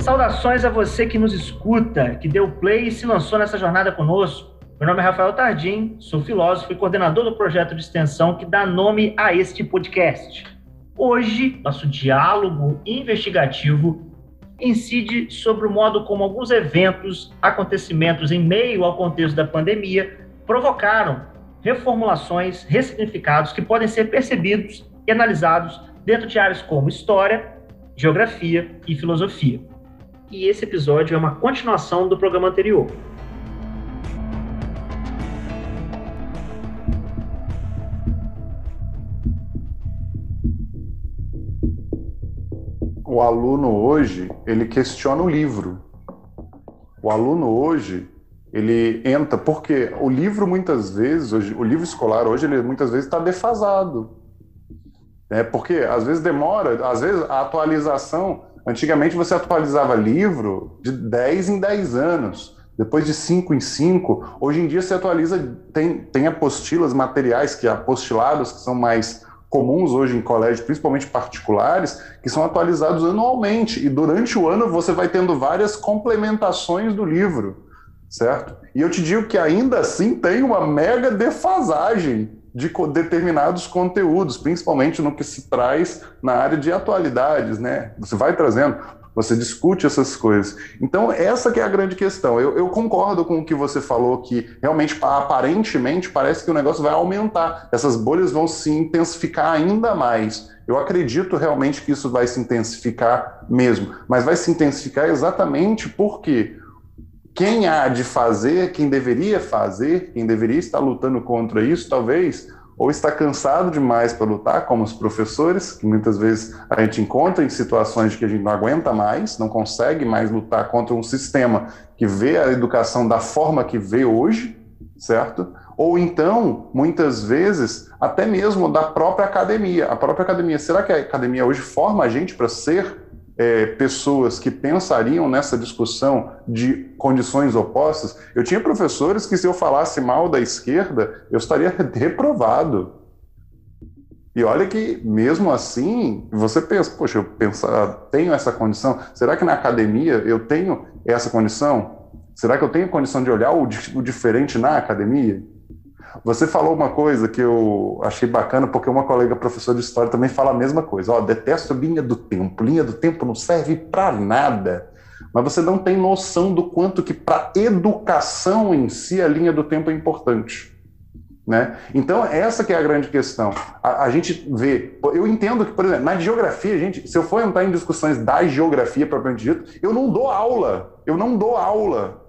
Saudações a você que nos escuta, que deu play e se lançou nessa jornada conosco. Meu nome é Rafael Tardim, sou filósofo e coordenador do projeto de extensão que dá nome a este podcast. Hoje, nosso diálogo investigativo incide sobre o modo como alguns eventos, acontecimentos em meio ao contexto da pandemia provocaram reformulações, ressignificados que podem ser percebidos e analisados dentro de áreas como história, geografia e filosofia e esse episódio é uma continuação do programa anterior. o aluno hoje, ele questiona o livro. O aluno hoje, ele entra, porque o livro muitas vezes, hoje, o livro escolar hoje, ele muitas vezes está defasado. É, porque às vezes demora, às vezes a atualização, antigamente você atualizava livro de 10 em 10 anos, depois de 5 em 5, hoje em dia você atualiza, tem, tem apostilas, materiais, que apostilados, que são mais comuns hoje em colégios, principalmente particulares, que são atualizados anualmente. E durante o ano você vai tendo várias complementações do livro, certo? E eu te digo que ainda assim tem uma mega defasagem de determinados conteúdos, principalmente no que se traz na área de atualidades, né? Você vai trazendo, você discute essas coisas. Então, essa que é a grande questão. Eu, eu, concordo com o que você falou, que realmente, aparentemente, parece que o negócio vai aumentar. Essas bolhas vão se intensificar ainda mais. Eu acredito realmente que isso vai se intensificar mesmo. Mas vai se intensificar exatamente porque quem há de fazer, quem deveria fazer, quem deveria estar lutando contra isso, talvez ou está cansado demais para lutar, como os professores, que muitas vezes a gente encontra em situações de que a gente não aguenta mais, não consegue mais lutar contra um sistema que vê a educação da forma que vê hoje, certo? Ou então, muitas vezes, até mesmo da própria academia. A própria academia, será que a academia hoje forma a gente para ser é, pessoas que pensariam nessa discussão de condições opostas, eu tinha professores que, se eu falasse mal da esquerda, eu estaria reprovado. E olha que, mesmo assim, você pensa, poxa, eu penso, tenho essa condição, será que na academia eu tenho essa condição? Será que eu tenho condição de olhar o, o diferente na academia? Você falou uma coisa que eu achei bacana, porque uma colega professora de história também fala a mesma coisa. Ó, detesto linha do tempo. Linha do tempo não serve para nada. Mas você não tem noção do quanto que para educação em si a linha do tempo é importante. Né? Então, essa que é a grande questão. A, a, gente vê, eu entendo que, por exemplo, na geografia, gente, se eu for entrar em discussões da geografia propriamente dito, eu não dou aula, eu não dou aula,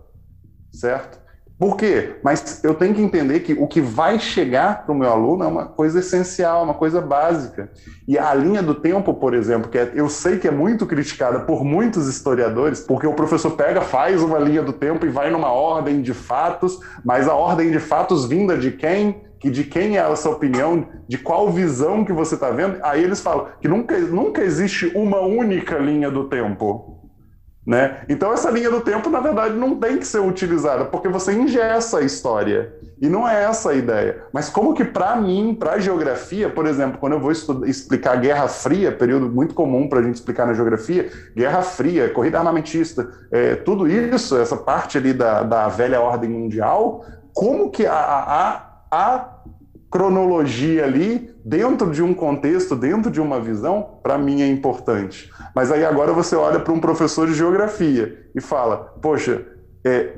certo? Por quê? Mas eu tenho que entender que o que vai chegar para o meu aluno é uma coisa essencial, uma coisa básica. E a linha do tempo, por exemplo, que é, eu sei que é muito criticada por muitos historiadores, porque o professor pega, faz uma linha do tempo e vai numa ordem de fatos, mas a ordem de fatos vinda de quem? Que de quem é essa opinião, de qual visão que você está vendo? Aí eles falam que nunca, nunca existe uma única linha do tempo. Né? Então essa linha do tempo, na verdade, não tem que ser utilizada, porque você ingessa a história. E não é essa a ideia. Mas como que para mim, para a geografia, por exemplo, quando eu vou explicar Guerra Fria, período muito comum para a gente explicar na geografia, Guerra Fria, corrida armamentista, é, tudo isso, essa parte ali da, da velha ordem mundial, como que a, a, a cronologia ali, dentro de um contexto, dentro de uma visão, para mim é importante. Mas aí agora você olha para um professor de geografia e fala: Poxa, é,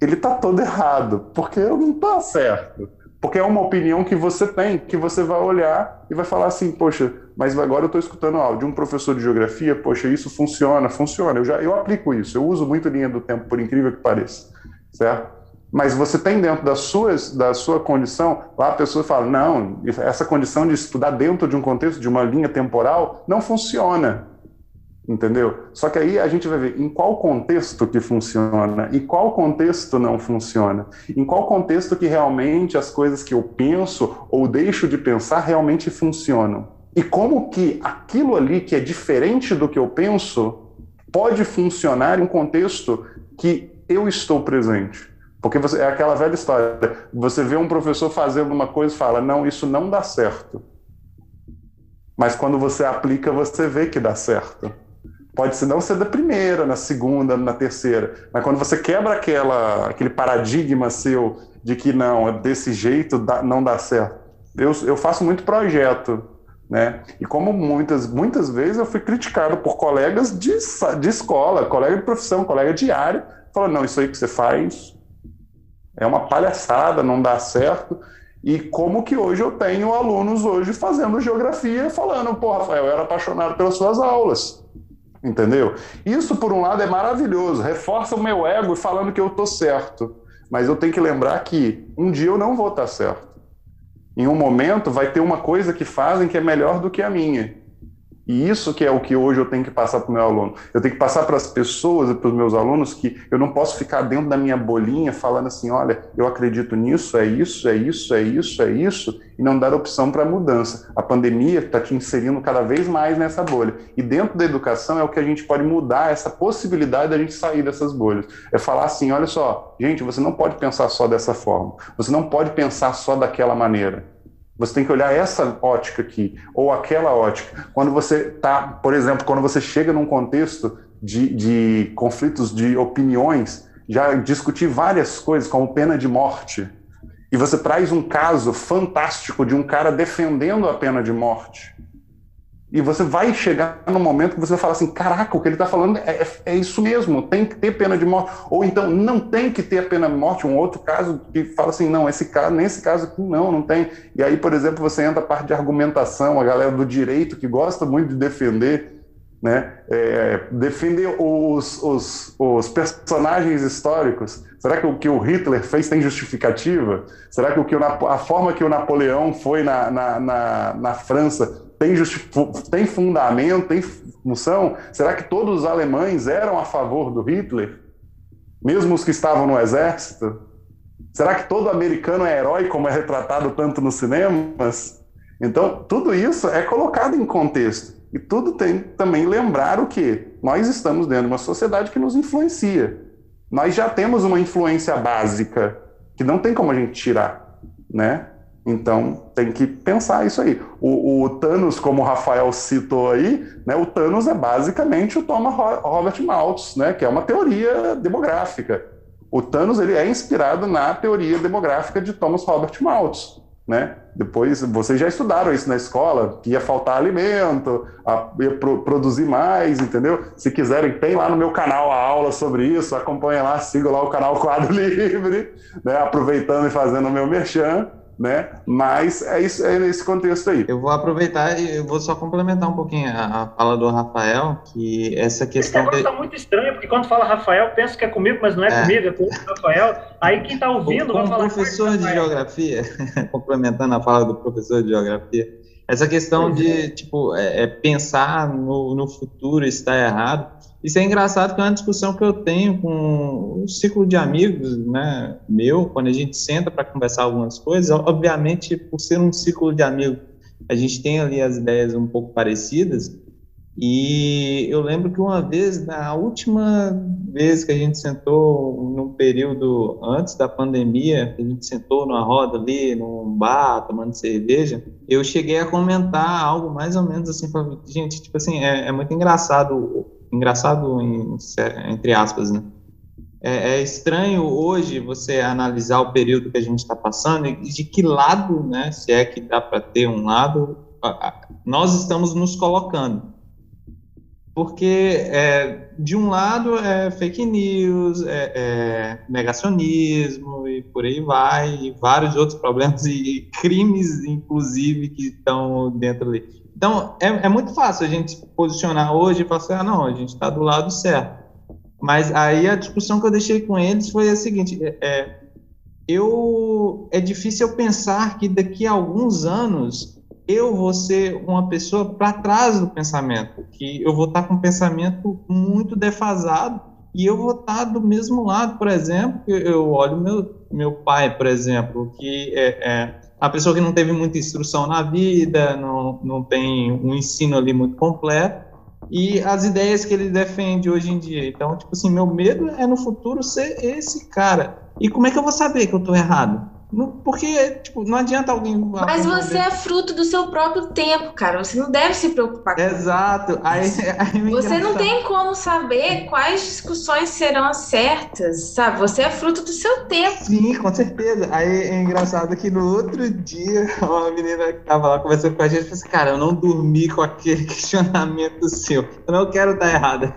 ele está todo errado, porque não está certo. Porque é uma opinião que você tem, que você vai olhar e vai falar assim: Poxa, mas agora eu estou escutando áudio de um professor de geografia, poxa, isso funciona, funciona. Eu, já, eu aplico isso, eu uso muito linha do tempo, por incrível que pareça, certo? Mas você tem dentro da sua, da sua condição, lá a pessoa fala, não, essa condição de estudar dentro de um contexto, de uma linha temporal, não funciona. Entendeu? Só que aí a gente vai ver em qual contexto que funciona e qual contexto não funciona. Em qual contexto que realmente as coisas que eu penso ou deixo de pensar realmente funcionam. E como que aquilo ali que é diferente do que eu penso pode funcionar em um contexto que eu estou presente. Porque você, é aquela velha história. Você vê um professor fazendo uma coisa e fala, não, isso não dá certo. Mas quando você aplica, você vê que dá certo. Pode não ser da primeira, na segunda, na terceira, mas quando você quebra aquela, aquele paradigma seu de que não, é desse jeito não dá certo. Eu, eu faço muito projeto, né? E como muitas, muitas vezes eu fui criticado por colegas de, de escola, colega de profissão, colega diário, falando, não, isso aí que você faz é uma palhaçada, não dá certo. E como que hoje eu tenho alunos hoje fazendo geografia falando, pô, Rafael, eu era apaixonado pelas suas aulas. Entendeu? Isso, por um lado, é maravilhoso, reforça o meu ego falando que eu tô certo. Mas eu tenho que lembrar que um dia eu não vou estar certo. Em um momento vai ter uma coisa que fazem que é melhor do que a minha. E isso que é o que hoje eu tenho que passar para o meu aluno. Eu tenho que passar para as pessoas e para os meus alunos que eu não posso ficar dentro da minha bolinha falando assim, olha, eu acredito nisso, é isso, é isso, é isso, é isso, e não dar opção para mudança. A pandemia está te inserindo cada vez mais nessa bolha. E dentro da educação é o que a gente pode mudar essa possibilidade da gente sair dessas bolhas. É falar assim, olha só, gente, você não pode pensar só dessa forma. Você não pode pensar só daquela maneira você tem que olhar essa ótica aqui, ou aquela ótica. Quando você está, por exemplo, quando você chega num contexto de, de conflitos de opiniões, já discuti várias coisas, como pena de morte, e você traz um caso fantástico de um cara defendendo a pena de morte. E você vai chegar no momento que você vai falar assim: caraca, o que ele está falando é, é, isso mesmo, tem que ter pena de morte. Ou então, não tem que ter a pena de morte. Um outro caso que fala assim: não, esse caso, nesse caso aqui, não, não tem. E aí, por exemplo, você entra a parte de argumentação, a galera do direito que gosta muito de defender, né? É, defender os, os, os personagens históricos. Será que o que o Hitler fez tem justificativa? Será que, o que o, a forma que o Napoleão foi na, na, na, na França tem, tem fundamento, tem função? Será que todos os alemães eram a favor do Hitler? Mesmo os que estavam no exército? Será que todo americano é herói, como é retratado tanto nos cinemas? Então, tudo isso é colocado em contexto. E tudo tem também lembrar o que? Nós estamos dentro de uma sociedade que nos influencia. Nós já temos uma influência básica que não tem como a gente tirar, né? Então tem que pensar isso aí. O, o, Thanos, como o Rafael citou aí, né, o Thanos é basicamente o Thomas Robert Malthus, né, que é uma teoria demográfica. O Thanos ele é inspirado na teoria demográfica de Thomas Robert Malthus. Né? Depois vocês já estudaram isso na escola, que ia faltar alimento, ia pro, produzir mais, entendeu? Se quiserem, tem lá no meu canal a aula sobre isso, acompanhem lá, sigam lá o canal Quadro Livre, né? aproveitando e fazendo o meu merchan né? Mas é isso, é nesse contexto aí. Eu vou aproveitar e eu vou só complementar um pouquinho a, a fala do Rafael, que essa questão. Esse negócio tá muito estranho, porque quando fala Rafael, penso que é comigo, mas não é, é. comigo, é com o Rafael. Aí quem está ouvindo Como vai falar. professor de geografia, complementando a fala do professor de geografia, essa questão de tipo é, é pensar no, no futuro está errado isso é engraçado que é uma discussão que eu tenho com um ciclo de amigos, né, meu, quando a gente senta para conversar algumas coisas, obviamente, por ser um ciclo de amigos, a gente tem ali as ideias um pouco parecidas, e eu lembro que uma vez, na última vez que a gente sentou, num período antes da pandemia, a gente sentou numa roda ali, num bar, tomando cerveja, eu cheguei a comentar algo mais ou menos assim, gente, tipo assim, é, é muito engraçado engraçado em, entre aspas, né? É, é, estranho hoje você analisar o período que a gente está passando e de que lado, né, se é que dá para ter um lado, nós estamos nos colocando. Porque, é, de um lado, é fake news, é, é, negacionismo e por aí vai, e vários outros problemas e crimes, inclusive, que estão dentro ali. Então, é, é muito fácil a gente se posicionar hoje e falar assim, ah, não, a gente está do lado certo. Mas aí a discussão que eu deixei com eles foi a seguinte, é, é, eu é difícil eu pensar que daqui a alguns anos eu vou ser uma pessoa para trás do pensamento, que eu vou estar com um pensamento muito defasado e eu vou estar do mesmo lado, por exemplo, eu olho meu meu pai, por exemplo, que é, é a pessoa que não teve muita instrução na vida, não, não tem um ensino ali muito completo, e as ideias que ele defende hoje em dia. Então, tipo assim, meu medo é no futuro ser esse cara. E como é que eu vou saber que eu tô errado? Porque, tipo, não adianta alguém. Mas você é fruto do seu próprio tempo, cara. Você não deve se preocupar com Exato. Aí, aí você não tem como saber quais discussões serão as certas, sabe? Você é fruto do seu tempo. Sim, com certeza. Aí é engraçado que no outro dia, uma menina que tava lá conversando com a gente falou assim: Cara, eu não dormi com aquele questionamento seu. Eu não quero estar errada.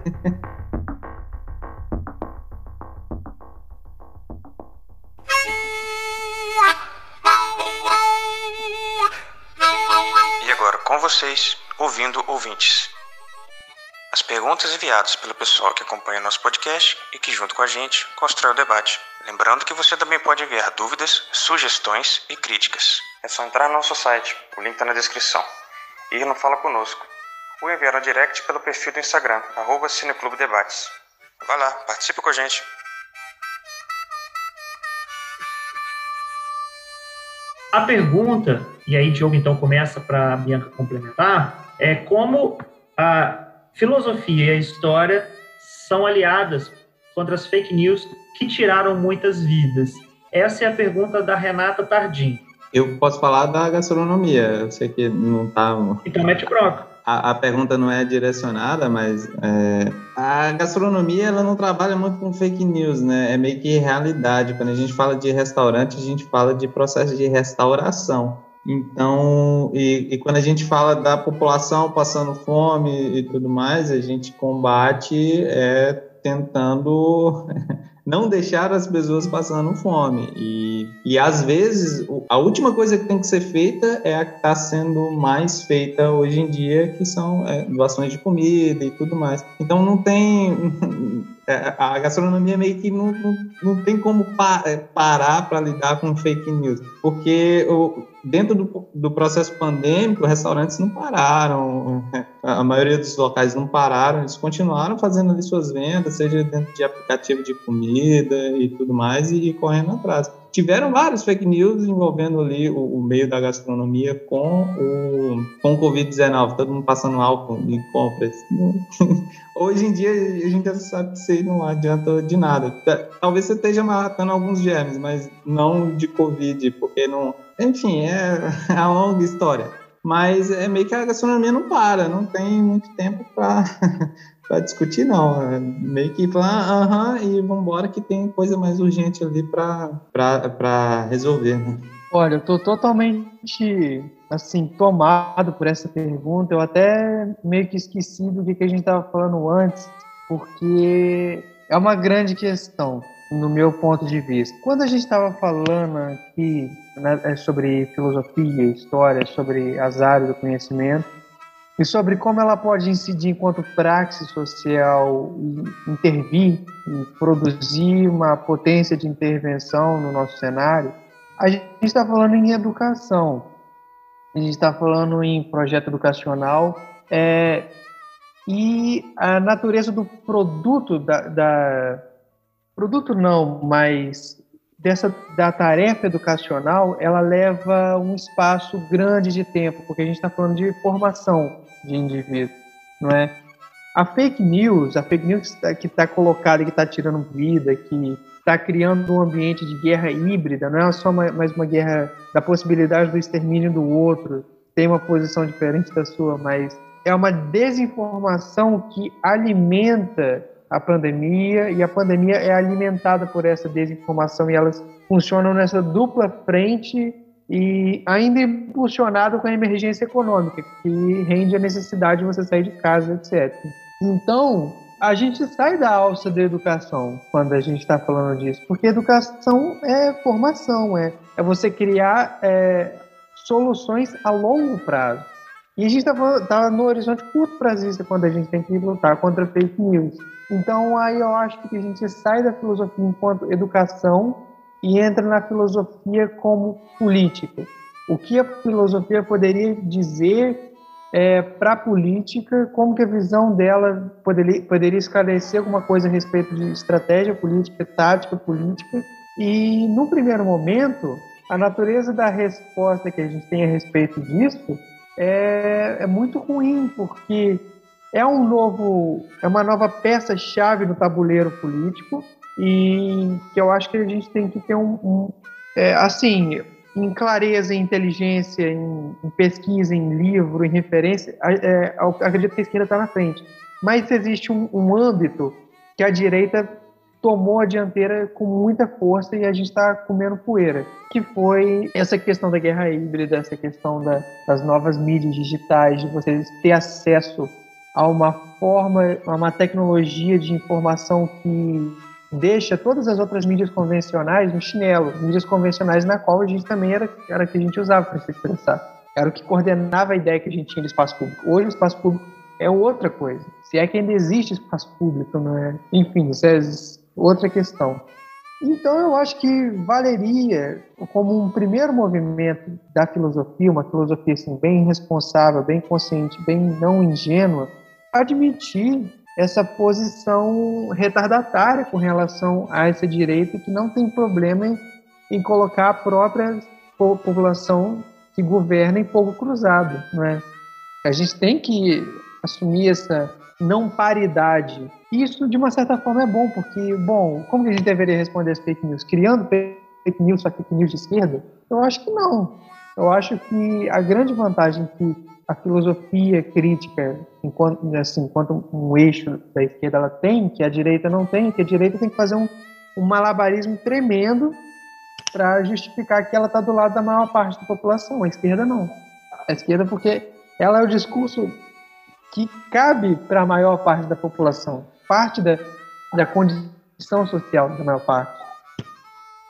Com vocês, ouvindo ouvintes. As perguntas enviadas pelo pessoal que acompanha nosso podcast e que, junto com a gente, constrói o debate. Lembrando que você também pode enviar dúvidas, sugestões e críticas. É só entrar no nosso site, o link está na descrição, e ir no Fala Conosco, ou enviar no direct pelo perfil do Instagram, arroba Debates. Vai lá, participe com a gente. A pergunta, e aí Diogo então começa para a Bianca complementar, é como a filosofia e a história são aliadas contra as fake news que tiraram muitas vidas. Essa é a pergunta da Renata Tardim. Eu posso falar da gastronomia, eu sei que não está... Então mete broca a, a, pergunta não é direcionada, mas é, a gastronomia ela não trabalha muito com fake news, né? É meio que realidade. Quando a gente fala de restaurante, a gente fala de processo de restauração. Então, e, e quando a gente fala da população passando fome e tudo mais, a gente combate é, tentando não deixar as pessoas passando fome. E, e às vezes, a última coisa que tem que ser feita é a que está sendo mais feita hoje em dia, que são é, doações de comida e tudo mais. Então não tem. É, a gastronomia meio que não, não, não tem como pa, é, parar para lidar com fake news, porque o, dentro do, do processo pandêmico, restaurantes não pararam, a maioria dos locais não pararam, eles continuaram fazendo ali suas vendas, seja dentro de aplicativo de comida e tudo mais, e, e correndo atrás. Tiveram vários fake news envolvendo ali o, o meio da gastronomia com o, com o Covid-19, todo mundo passando álcool em compras. Hoje em dia, a gente já sabe que isso não adianta de nada. Talvez você esteja matando alguns germes, mas não de Covid, porque não enfim, é a longa história. Mas é meio que a gastronomia não para, não tem muito tempo para discutir, não. É meio que falar, aham, e vamos embora que tem coisa mais urgente ali para resolver. Né? Olha, eu tô totalmente assim tomado por essa pergunta. Eu até meio que esqueci do que, que a gente estava falando antes, porque é uma grande questão no meu ponto de vista. Quando a gente estava falando aqui né, é sobre filosofia, história, sobre as áreas do conhecimento e sobre como ela pode incidir enquanto praxe social e intervir e produzir uma potência de intervenção no nosso cenário, a gente está falando em educação, a gente está falando em projeto educacional é, e a natureza do produto da, da produto não, mas dessa da tarefa educacional, ela leva um espaço grande de tempo, porque a gente está falando de formação de indivíduo, não é? A fake news, a fake news que está tá colocada, que está tirando vida, que está criando um ambiente de guerra híbrida, não é só uma, mais uma guerra da possibilidade do extermínio do outro, tem uma posição diferente da sua, mas é uma desinformação que alimenta a pandemia e a pandemia é alimentada por essa desinformação e elas funcionam nessa dupla frente e ainda impulsionado com a emergência econômica, que rende a necessidade de você sair de casa, etc. Então, a gente sai da alça da educação quando a gente está falando disso, porque educação é formação, é, é você criar é, soluções a longo prazo. E a gente está tá no horizonte curto prazista quando a gente tem que lutar contra fake news. Então, aí eu acho que a gente sai da filosofia enquanto educação e entra na filosofia como política. O que a filosofia poderia dizer é, para a política, como que a visão dela poderia, poderia esclarecer alguma coisa a respeito de estratégia política, tática política. E, no primeiro momento, a natureza da resposta que a gente tem a respeito disso é, é muito ruim, porque é um novo, é uma nova peça-chave no tabuleiro político e que eu acho que a gente tem que ter um, um é, assim, em clareza, em inteligência, em, em, pesquisa, em livro, em referência, é, acredito que a esquerda está na frente. Mas existe um, um âmbito que a direita tomou a dianteira com muita força e a gente está comendo poeira, que foi essa questão da guerra híbrida, essa questão da, das novas mídias digitais, de vocês ter acesso a uma forma, a uma tecnologia de informação que deixa todas as outras mídias convencionais no chinelo, mídias convencionais na qual a gente também era, era que a gente usava para se expressar. Era o que coordenava a ideia que a gente tinha de espaço público. Hoje o espaço público é outra coisa. Se é que ainda existe espaço público, não é? Enfim, é outra questão. Então eu acho que valeria como um primeiro movimento da filosofia, uma filosofia assim, bem responsável, bem consciente, bem não ingênua, admitir essa posição retardatária com relação a essa direita que não tem problema em, em colocar a própria população que governa em fogo cruzado, não é? A gente tem que assumir essa não paridade. Isso, de uma certa forma, é bom, porque, bom, como que a gente deveria responder as fake news? Criando fake news, só fake news de esquerda? Eu acho que não. Eu acho que a grande vantagem que a filosofia crítica, enquanto, assim, enquanto um eixo da esquerda ela tem, que a direita não tem, que a direita tem que fazer um, um malabarismo tremendo para justificar que ela está do lado da maior parte da população. A esquerda não. A esquerda porque ela é o discurso que cabe para a maior parte da população, parte da, da condição social da maior parte.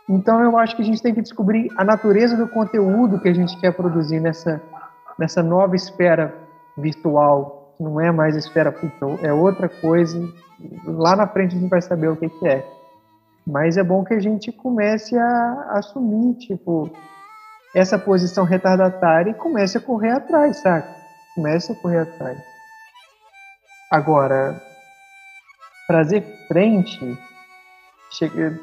Então eu acho que a gente tem que descobrir a natureza do conteúdo que a gente quer produzir nessa nessa nova esfera virtual, que não é mais esfera pública, é outra coisa. Lá na frente a gente vai saber o que, que é. Mas é bom que a gente comece a assumir, tipo, essa posição retardatária e comece a correr atrás, sabe? Comece a correr atrás. Agora, trazer frente,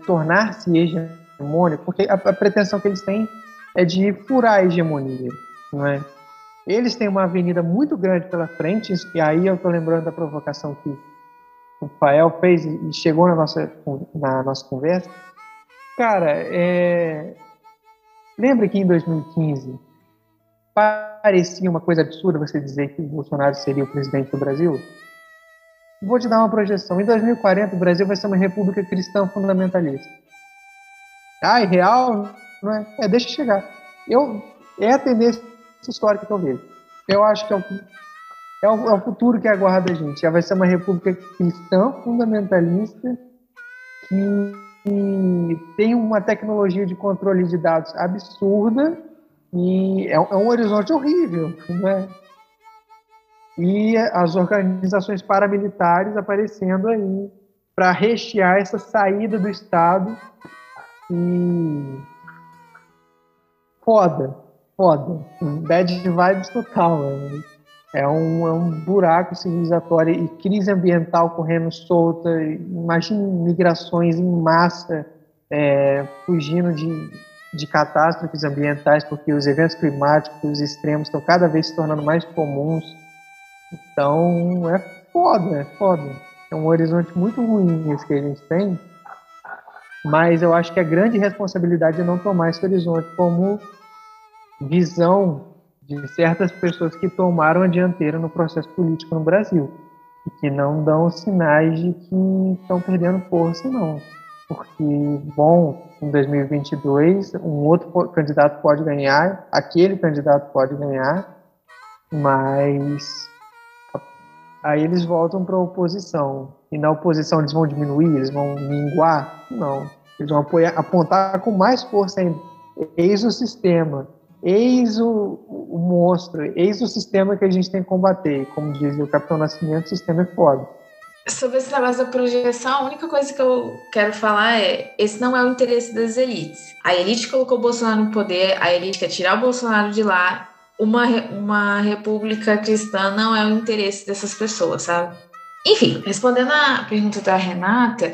tornar-se hegemônico, porque a, a pretensão que eles têm é de furar a hegemonia, não é? Eles têm uma avenida muito grande pela frente, e aí eu estou lembrando da provocação que o Fael fez e chegou na nossa, na nossa conversa. Cara, é... lembra que em 2015 parecia uma coisa absurda você dizer que o Bolsonaro seria o presidente do Brasil? Vou te dar uma projeção. Em 2040, o Brasil vai ser uma república cristã fundamentalista. Ah, é real? Não é? é deixa chegar. Eu, é a tendência histórica que eu vejo. Eu acho que é o, é o, é o futuro que aguarda a gente. Já vai ser uma república cristã fundamentalista que, que tem uma tecnologia de controle de dados absurda e é, é um horizonte horrível, né? E as organizações paramilitares aparecendo aí para rechear essa saída do Estado e foda, foda. Bad vibes total. É um, é um buraco civilizatório e crise ambiental correndo solta. Imagine migrações em massa, é, fugindo de, de catástrofes ambientais, porque os eventos climáticos, os extremos, estão cada vez se tornando mais comuns. Então, é foda, é foda. É um horizonte muito ruim esse que a gente tem, mas eu acho que a grande responsabilidade é não tomar esse horizonte como visão de certas pessoas que tomaram a dianteira no processo político no Brasil e que não dão sinais de que estão perdendo força, não. Porque, bom, em 2022, um outro candidato pode ganhar, aquele candidato pode ganhar, mas aí eles voltam para a oposição. E na oposição eles vão diminuir, eles vão minguar? Não. Eles vão apoiar, apontar com mais força ainda. Eis o sistema eis o, o, monstro, eis o sistema que a gente tem que combater. Como dizia o Capitão Nascimento, o sistema é foda. Sobre esse negócio da projeção, a única coisa que eu quero falar é: esse não é o interesse das elites. A elite colocou o Bolsonaro no poder, a elite quer tirar o Bolsonaro de lá. Uma, uma república cristã não é o interesse dessas pessoas, sabe? Enfim, respondendo à pergunta da Renata,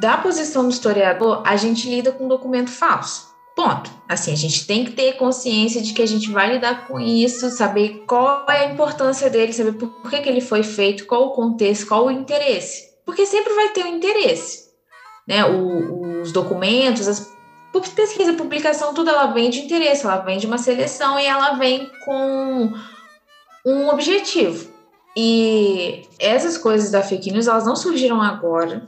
da posição do historiador, a gente lida com um documento falso. Ponto. Assim, a gente tem que ter consciência de que a gente vai lidar com isso, saber qual é a importância dele, saber por que, que ele foi feito, qual o contexto, qual o interesse. Porque sempre vai ter um interesse. Né? O, os documentos, as pesquisa, publicação, tudo ela vem de interesse, ela vem de uma seleção e ela vem com um objetivo. E essas coisas da fake news, elas não surgiram agora,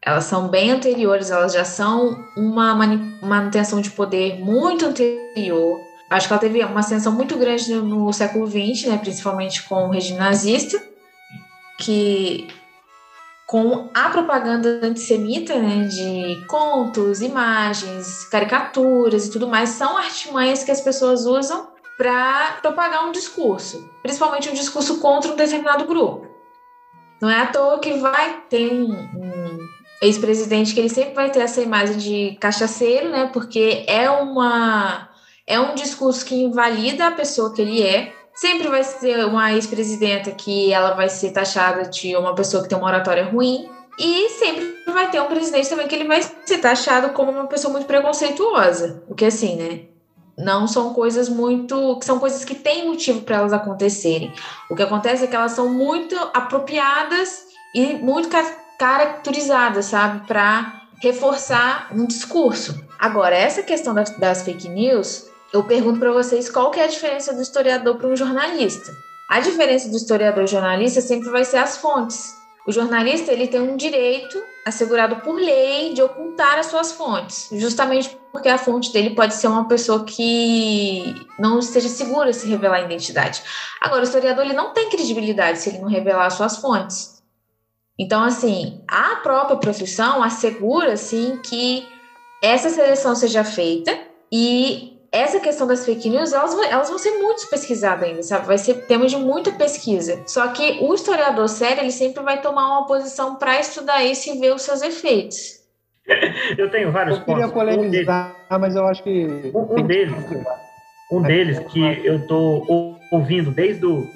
elas são bem anteriores, elas já são uma manutenção de poder muito anterior. Acho que ela teve uma ascensão muito grande no, no século XX, né, principalmente com o regime nazista, que com a propaganda antissemita, né, de contos, imagens, caricaturas e tudo mais, são artimanhas que as pessoas usam para propagar um discurso, principalmente um discurso contra um determinado grupo. Não é à toa que vai ter um, ex-presidente que ele sempre vai ter essa imagem de cachaceiro, né? Porque é uma é um discurso que invalida a pessoa que ele é. Sempre vai ser uma ex-presidenta que ela vai ser taxada de uma pessoa que tem uma oratória ruim. E sempre vai ter um presidente também que ele vai ser taxado como uma pessoa muito preconceituosa. O que assim, né? Não são coisas muito. São coisas que têm motivo para elas acontecerem. O que acontece é que elas são muito apropriadas e muito caracterizada, sabe, para reforçar um discurso. Agora, essa questão das, das fake news, eu pergunto para vocês qual que é a diferença do historiador para um jornalista. A diferença do historiador e jornalista sempre vai ser as fontes. O jornalista ele tem um direito assegurado por lei de ocultar as suas fontes, justamente porque a fonte dele pode ser uma pessoa que não esteja segura se revelar a identidade. Agora, o historiador ele não tem credibilidade se ele não revelar as suas fontes. Então, assim, a própria profissão assegura, assim, que essa seleção seja feita e essa questão das fake news, elas, elas vão ser muito pesquisadas ainda, sabe? Vai ser tema de muita pesquisa. Só que o historiador sério, ele sempre vai tomar uma posição para estudar isso e ver os seus efeitos. eu tenho vários eu queria pontos. polemizar, um mas eu acho que... Um, um deles, um deles que eu tô ouvindo desde o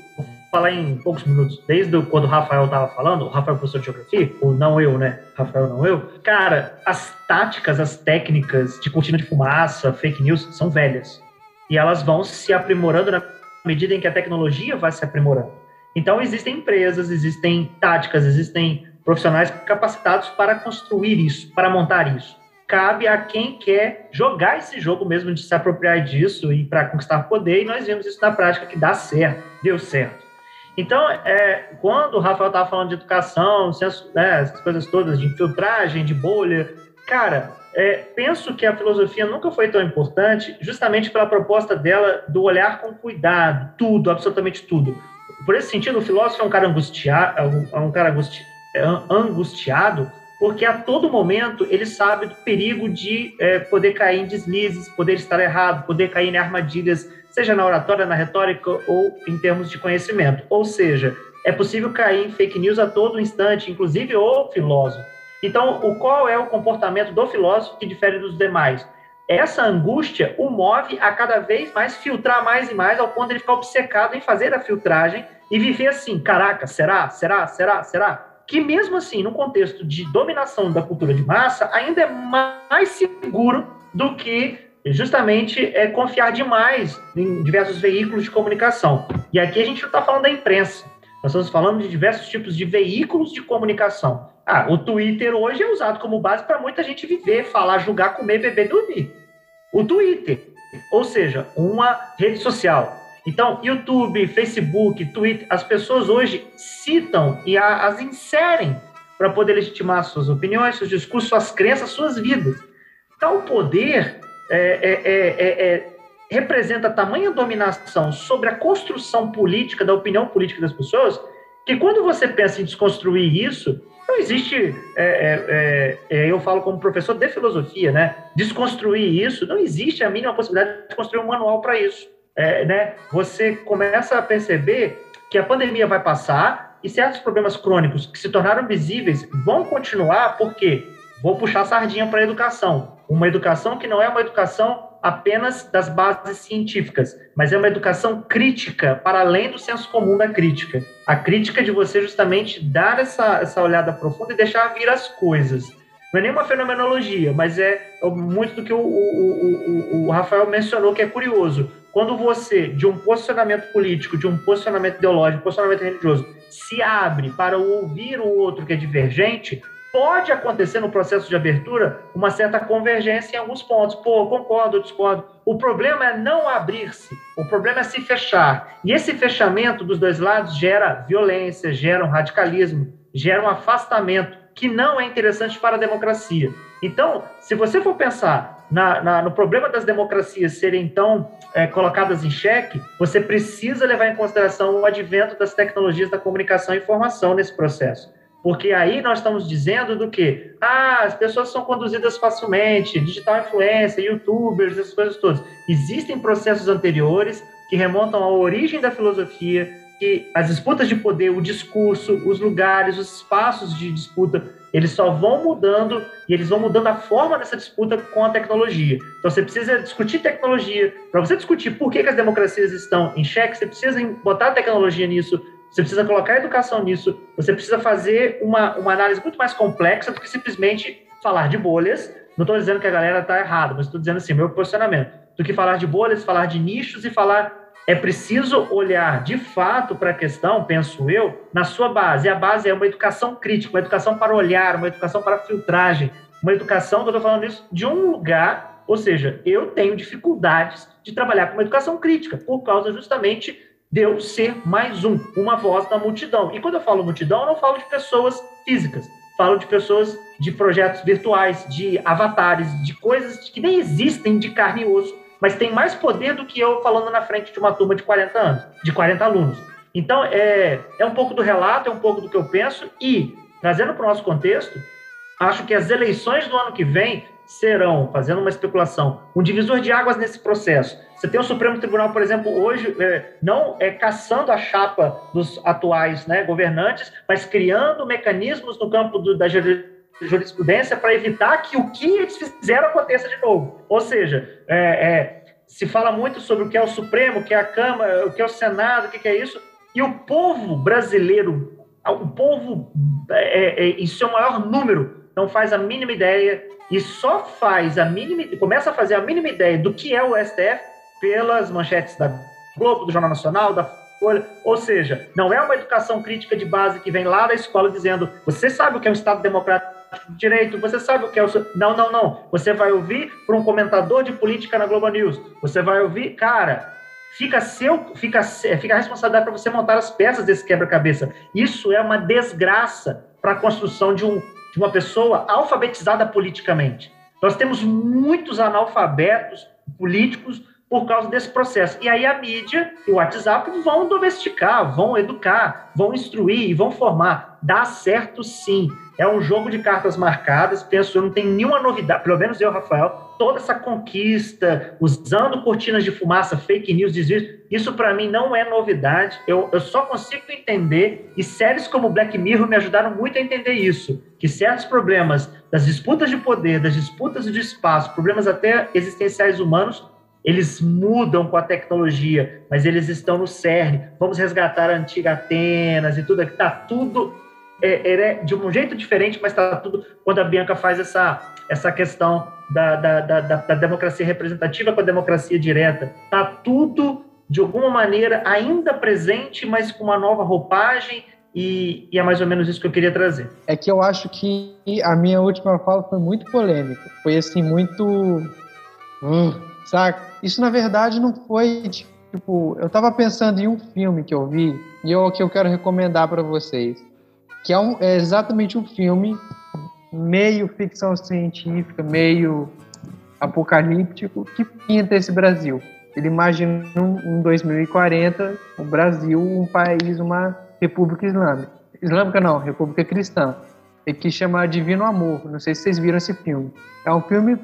falar em poucos minutos, desde quando o Rafael estava falando, o Rafael é professor de geografia, ou não eu, né? Rafael não eu. Cara, as táticas, as técnicas de cortina de fumaça, fake news, são velhas. E elas vão se aprimorando na medida em que a tecnologia vai se aprimorando. Então, existem empresas, existem táticas, existem profissionais capacitados para construir isso, para montar isso. Cabe a quem quer jogar esse jogo mesmo, de se apropriar disso e para conquistar poder, e nós vimos isso na prática que dá certo, deu certo. Então, é, quando o Rafael estava falando de educação, né, essas coisas todas, de filtragem, de bolha, cara, é, penso que a filosofia nunca foi tão importante justamente pela proposta dela do olhar com cuidado, tudo, absolutamente tudo. Por esse sentido, o filósofo é um cara angustiado, é um cara angusti é angustiado porque a todo momento ele sabe do perigo de é, poder cair em deslizes, poder estar errado, poder cair em armadilhas seja na oratória, na retórica ou em termos de conhecimento. Ou seja, é possível cair em fake news a todo instante, inclusive o filósofo. Então, o qual é o comportamento do filósofo que difere dos demais? Essa angústia o move a cada vez mais filtrar mais e mais, ao ponto de ele ficar obcecado em fazer a filtragem e viver assim: caraca, será, será, será, será? Que mesmo assim, no contexto de dominação da cultura de massa, ainda é mais seguro do que justamente é confiar demais em diversos veículos de comunicação. E aqui a gente não está falando da imprensa, nós estamos falando de diversos tipos de veículos de comunicação. Ah, o Twitter hoje é usado como base para muita gente viver, falar, julgar, comer, beber, dormir. O Twitter, ou seja, uma rede social. Então, YouTube, Facebook, Twitter, as pessoas hoje citam e as inserem para poder legitimar suas opiniões, seus discursos, suas crenças, suas vidas. O poder é é, é, é, é, representa tamanha dominação sobre a construção política, da opinião política das pessoas, que quando você pensa em desconstruir isso, não existe, eu falo como professor de filosofia, né? Desconstruir isso, não existe a mínima possibilidade de construir um manual para isso. Né? Você começa a perceber que a pandemia vai passar, e certos problemas crônicos que se tornaram visíveis vão continuar porque vou puxar a sardinha para a educação. Uma educação que não é uma educação apenas das bases científicas, mas é uma educação crítica, para além do senso comum da crítica. A crítica de você justamente dar essa, essa olhada profunda e deixar vir as coisas. Não é nenhuma fenomenologia, mas é muito do que o, o, o, o Rafael mencionou que é curioso. Quando você, de um posicionamento político, de um posicionamento ideológico, posicionamento religioso, se abre para ouvir o outro que é divergente, pode acontecer no processo de abertura uma certa convergência em alguns pontos. Pô, concordo, discordo. O problema é não abrir-se, o problema é se fechar. E esse fechamento dos dois lados gera violência, gera um radicalismo, gera um afastamento que não é interessante para a democracia. Então, se você for pensar na, na, no problema das democracias serem então é, colocadas em xeque, você precisa levar em consideração o advento das tecnologias da comunicação e informação nesse processo. Porque aí nós estamos dizendo do que? Ah, as pessoas são conduzidas facilmente, digital influência, youtubers, essas coisas todas. Existem processos anteriores que remontam à origem da filosofia, que as disputas de poder, o discurso, os lugares, os espaços de disputa, eles só vão mudando e eles vão mudando a forma dessa disputa com a tecnologia. Então você precisa discutir tecnologia. Para você discutir por que, que as democracias estão em xeque, você precisa botar a tecnologia nisso, você precisa colocar a educação nisso, você precisa fazer uma, uma análise muito mais complexa do que simplesmente falar de bolhas. Não estou dizendo que a galera está errada, mas estou dizendo assim, meu posicionamento. Do que falar de bolhas, falar de nichos e falar é preciso olhar de fato para a questão, penso eu, na sua base. E a base é uma educação crítica, uma educação para olhar, uma educação para filtragem, uma educação, eu estou falando isso, de um lugar, ou seja, eu tenho dificuldades de trabalhar com uma educação crítica, por causa justamente de eu ser mais um, uma voz da multidão. E quando eu falo multidão, eu não falo de pessoas físicas, falo de pessoas de projetos virtuais, de avatares, de coisas que nem existem de carne e osso, mas tem mais poder do que eu falando na frente de uma turma de 40 anos, de 40 alunos. Então, é, é um pouco do relato, é um pouco do que eu penso, e, trazendo para o nosso contexto, acho que as eleições do ano que vem serão, fazendo uma especulação, um divisor de águas nesse processo. Você tem o Supremo Tribunal, por exemplo, hoje, é, não é caçando a chapa dos atuais né, governantes, mas criando mecanismos no campo do, da jurisprudência para evitar que o que eles fizeram aconteça de novo. Ou seja, é, é, se fala muito sobre o que é o Supremo, o que é a Câmara, o que é o Senado, o que é isso, e o povo brasileiro, o povo é, é, em seu maior número, não faz a mínima ideia e só faz a mínima, começa a fazer a mínima ideia do que é o STF pelas manchetes da Globo, do Jornal Nacional, da Folha, ou seja, não é uma educação crítica de base que vem lá da escola dizendo você sabe o que é um Estado democrático direito, você sabe o que é o seu... Não, não, não. Você vai ouvir por um comentador de política na Globo News. Você vai ouvir, cara, fica seu, fica, fica a responsabilidade para você montar as peças desse quebra-cabeça. Isso é uma desgraça para a construção de, um, de uma pessoa alfabetizada politicamente. Nós temos muitos analfabetos políticos por causa desse processo. E aí a mídia e o WhatsApp vão domesticar, vão educar, vão instruir, vão formar. Dá certo sim. É um jogo de cartas marcadas, penso eu, não tem nenhuma novidade, pelo menos eu, Rafael, toda essa conquista, usando cortinas de fumaça, fake news, desvios, isso para mim não é novidade, eu, eu só consigo entender, e séries como Black Mirror me ajudaram muito a entender isso, que certos problemas das disputas de poder, das disputas de espaço, problemas até existenciais humanos, eles mudam com a tecnologia, mas eles estão no cerne. Vamos resgatar a antiga Atenas e tudo aqui. Está tudo é, é, de um jeito diferente, mas está tudo. Quando a Bianca faz essa, essa questão da, da, da, da democracia representativa com a democracia direta, está tudo, de alguma maneira, ainda presente, mas com uma nova roupagem. E, e, é mais ou menos isso que eu queria trazer. É que eu acho que a minha última fala foi muito polêmica. Foi assim, muito. Hum, saca? Isso, na verdade, não foi tipo. Eu tava pensando em um filme que eu vi e eu, que eu quero recomendar para vocês. Que é, um, é exatamente um filme meio ficção científica, meio apocalíptico, que pinta esse Brasil. Ele imagina em 2040 o Brasil um país, uma república islâmica. Islâmica não, república cristã. E que chama Divino Amor. Não sei se vocês viram esse filme. É um filme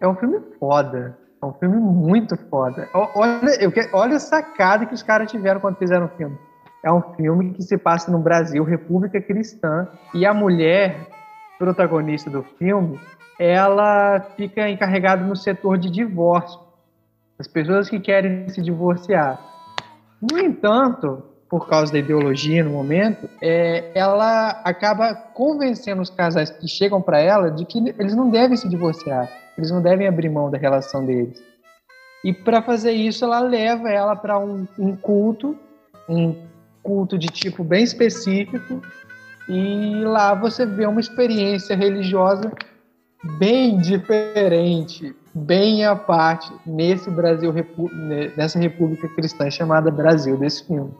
é um filme foda. É um filme muito foda. Olha, eu, olha a sacada que os caras tiveram quando fizeram o filme. é um filme que se passa no Brasil, República Cristã, e a mulher protagonista do filme, ela fica encarregada no setor de divórcio. As pessoas que querem se divorciar. No entanto, por causa da ideologia no momento, é, ela acaba convencendo os casais que chegam para ela de que eles não devem se divorciar, eles não devem abrir mão da relação deles. E para fazer isso, ela leva ela para um, um culto, um culto de tipo bem específico, e lá você vê uma experiência religiosa bem diferente, bem à parte nesse Brasil, nessa república cristã chamada Brasil desse filme.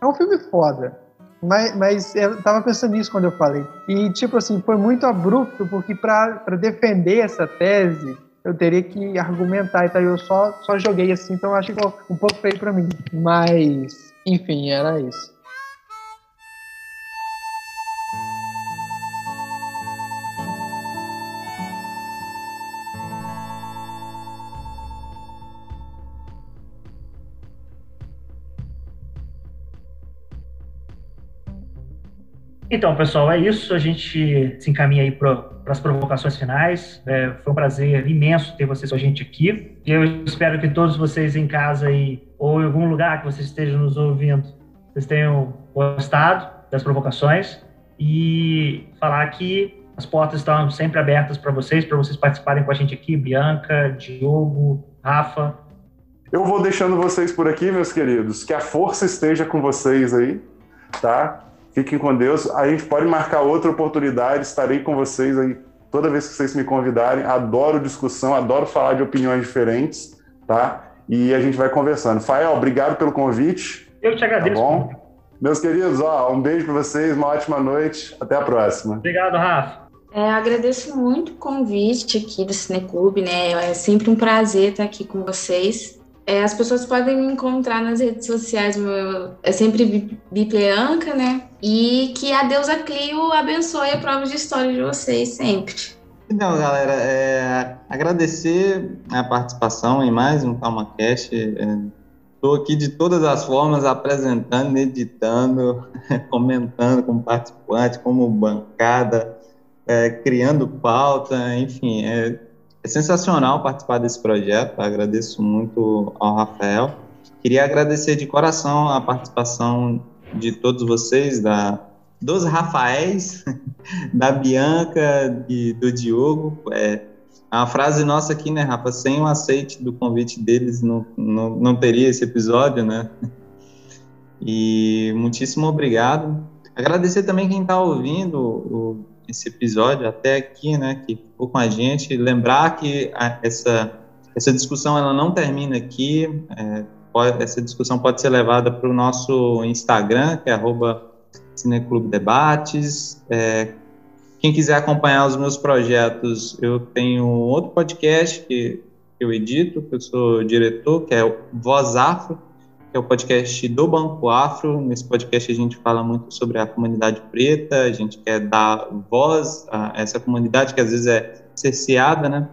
É um filme foda. Mas, mas eu tava pensando nisso quando eu falei. E, tipo assim, foi muito abrupto, porque para defender essa tese, eu teria que argumentar e tal. Eu só, só joguei assim, então acho que um pouco feio para mim. Mas, enfim, era isso. Então, pessoal, é isso. A gente se encaminha aí para as provocações finais. É, foi um prazer imenso ter vocês com a gente aqui. Eu espero que todos vocês em casa aí, ou em algum lugar que vocês estejam nos ouvindo, vocês tenham gostado das provocações e falar que as portas estão sempre abertas para vocês, para vocês participarem com a gente aqui, Bianca, Diogo, Rafa. Eu vou deixando vocês por aqui, meus queridos. Que a força esteja com vocês aí, tá? Fiquem com Deus. A gente pode marcar outra oportunidade, estarei com vocês aí toda vez que vocês me convidarem. Adoro discussão, adoro falar de opiniões diferentes, tá? E a gente vai conversando. Fael, obrigado pelo convite. Eu te agradeço. Tá bom? Meus queridos, ó, um beijo para vocês, uma ótima noite. Até a próxima. Obrigado, Rafa. É, agradeço muito o convite aqui do Cineclube, né? É sempre um prazer estar aqui com vocês. É, as pessoas podem me encontrar nas redes sociais, meu, é sempre Bipleanca, né? E que a deusa Clio abençoe a prova de história de vocês sempre. Então, galera, é, agradecer a participação em mais um CalmaCast. Estou é, aqui de todas as formas, apresentando, editando, comentando como participante, como bancada, é, criando pauta, enfim, é, é sensacional participar desse projeto, agradeço muito ao Rafael. Queria agradecer de coração a participação de todos vocês, da, dos Rafaéis, da Bianca e do Diogo. É, a frase nossa aqui, né, Rafa? Sem o aceite do convite deles, não, não, não teria esse episódio, né? E muitíssimo obrigado. Agradecer também quem está ouvindo o, esse episódio até aqui, né, que ficou com a gente. Lembrar que a, essa, essa discussão ela não termina aqui, é, essa discussão pode ser levada para o nosso Instagram, que é arroba. É, quem quiser acompanhar os meus projetos, eu tenho outro podcast que eu edito, que eu sou diretor, que é o Voz Afro, que é o podcast do Banco Afro. Nesse podcast a gente fala muito sobre a comunidade preta, a gente quer dar voz a essa comunidade que às vezes é cerceada, né?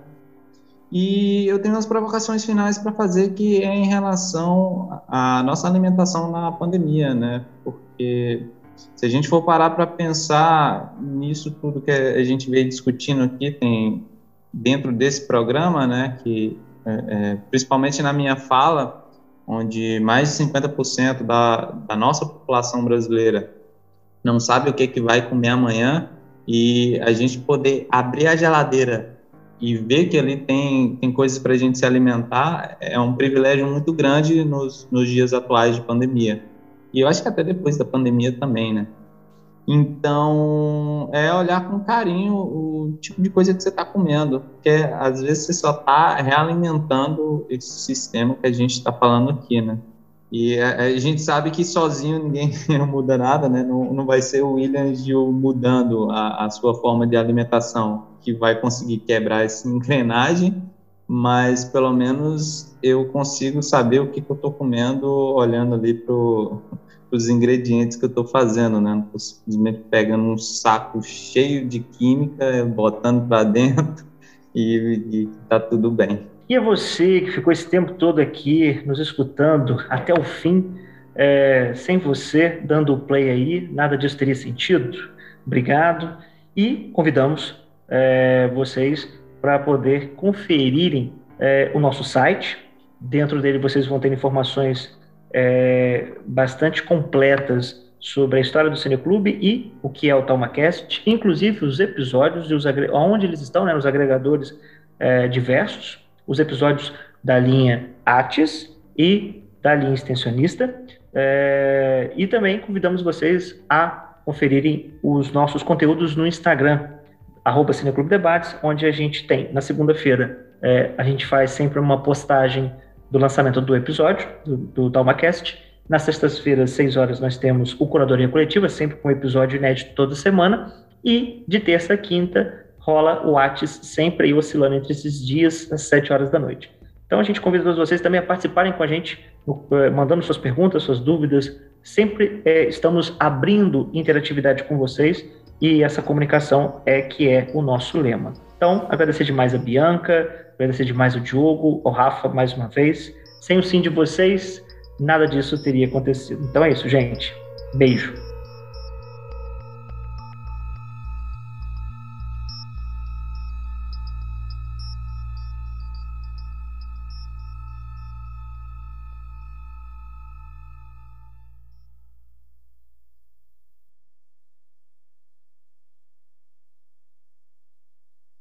E eu tenho umas provocações finais para fazer que é em relação à nossa alimentação na pandemia, né? Porque se a gente for parar para pensar nisso tudo que a gente veio discutindo aqui, tem dentro desse programa, né? Que é, é, principalmente na minha fala, onde mais de 50% da, da nossa população brasileira não sabe o que, que vai comer amanhã, e a gente poder abrir a geladeira e ver que ali tem, tem coisas para a gente se alimentar é um privilégio muito grande nos, nos dias atuais de pandemia. E eu acho que até depois da pandemia também, né? Então, é olhar com carinho o tipo de coisa que você está comendo, porque às vezes você só está realimentando esse sistema que a gente está falando aqui, né? E a, a, gente sabe que sozinho ninguém muda nada, né? Não, não vai ser o William Gil mudando a, a sua forma de alimentação que vai conseguir quebrar essa engrenagem, mas pelo menos eu consigo saber o que, que eu estou comendo olhando ali pro os ingredientes que eu estou fazendo, né? Não estou simplesmente pegando um saco cheio de química, botando para dentro e, está tudo bem. E a você que ficou esse tempo todo aqui nos escutando até o fim, é, sem você dando o play aí, nada disso teria sentido. Obrigado. E convidamos é, vocês para poder conferirem é, o nosso site. Dentro dele vocês vão ter informações é, bastante completas sobre a história do Cineclube e o que é o TalmaCast, inclusive os episódios e os onde eles estão, né, os agregadores é, diversos, os episódios da linha Atis e da linha extensionista. É, e também convidamos vocês a conferirem os nossos conteúdos no Instagram, arroba Cineclube Debates, onde a gente tem, na segunda-feira, é, a gente faz sempre uma postagem do lançamento do episódio, do, do TalmaCast. Nas sextas-feiras, seis horas, nós temos o Curadoria Coletiva, sempre com episódio inédito toda semana. E de terça a quinta, rola o Whats sempre aí oscilando entre esses dias, às sete horas da noite. Então a gente convida todos vocês também a participarem com a gente, eh, mandando suas perguntas, suas dúvidas. Sempre é, estamos abrindo interatividade com vocês e essa comunicação é que é o nosso lema. Então, agradecer demais a Bianca, agradecer demais o Diogo, o Rafa mais uma vez. Sem o sim de vocês, nada disso teria acontecido. Então é isso, gente. Beijo.